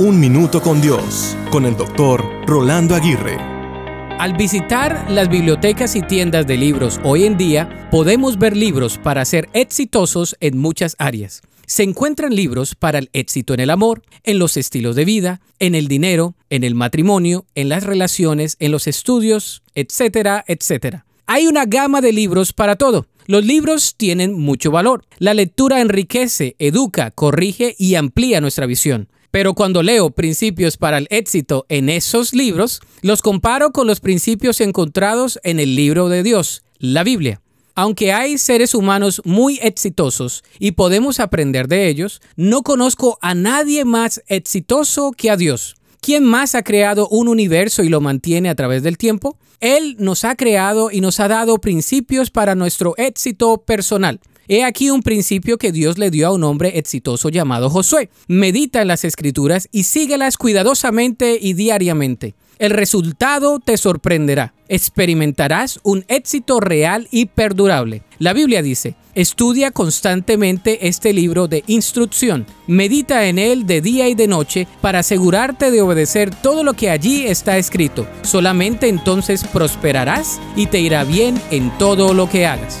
Un Minuto con Dios, con el doctor Rolando Aguirre. Al visitar las bibliotecas y tiendas de libros hoy en día, podemos ver libros para ser exitosos en muchas áreas. Se encuentran libros para el éxito en el amor, en los estilos de vida, en el dinero, en el matrimonio, en las relaciones, en los estudios, etcétera, etcétera. Hay una gama de libros para todo. Los libros tienen mucho valor. La lectura enriquece, educa, corrige y amplía nuestra visión. Pero cuando leo principios para el éxito en esos libros, los comparo con los principios encontrados en el libro de Dios, la Biblia. Aunque hay seres humanos muy exitosos y podemos aprender de ellos, no conozco a nadie más exitoso que a Dios. ¿Quién más ha creado un universo y lo mantiene a través del tiempo? Él nos ha creado y nos ha dado principios para nuestro éxito personal. He aquí un principio que Dios le dio a un hombre exitoso llamado Josué. Medita en las escrituras y síguelas cuidadosamente y diariamente. El resultado te sorprenderá. Experimentarás un éxito real y perdurable. La Biblia dice, estudia constantemente este libro de instrucción. Medita en él de día y de noche para asegurarte de obedecer todo lo que allí está escrito. Solamente entonces prosperarás y te irá bien en todo lo que hagas.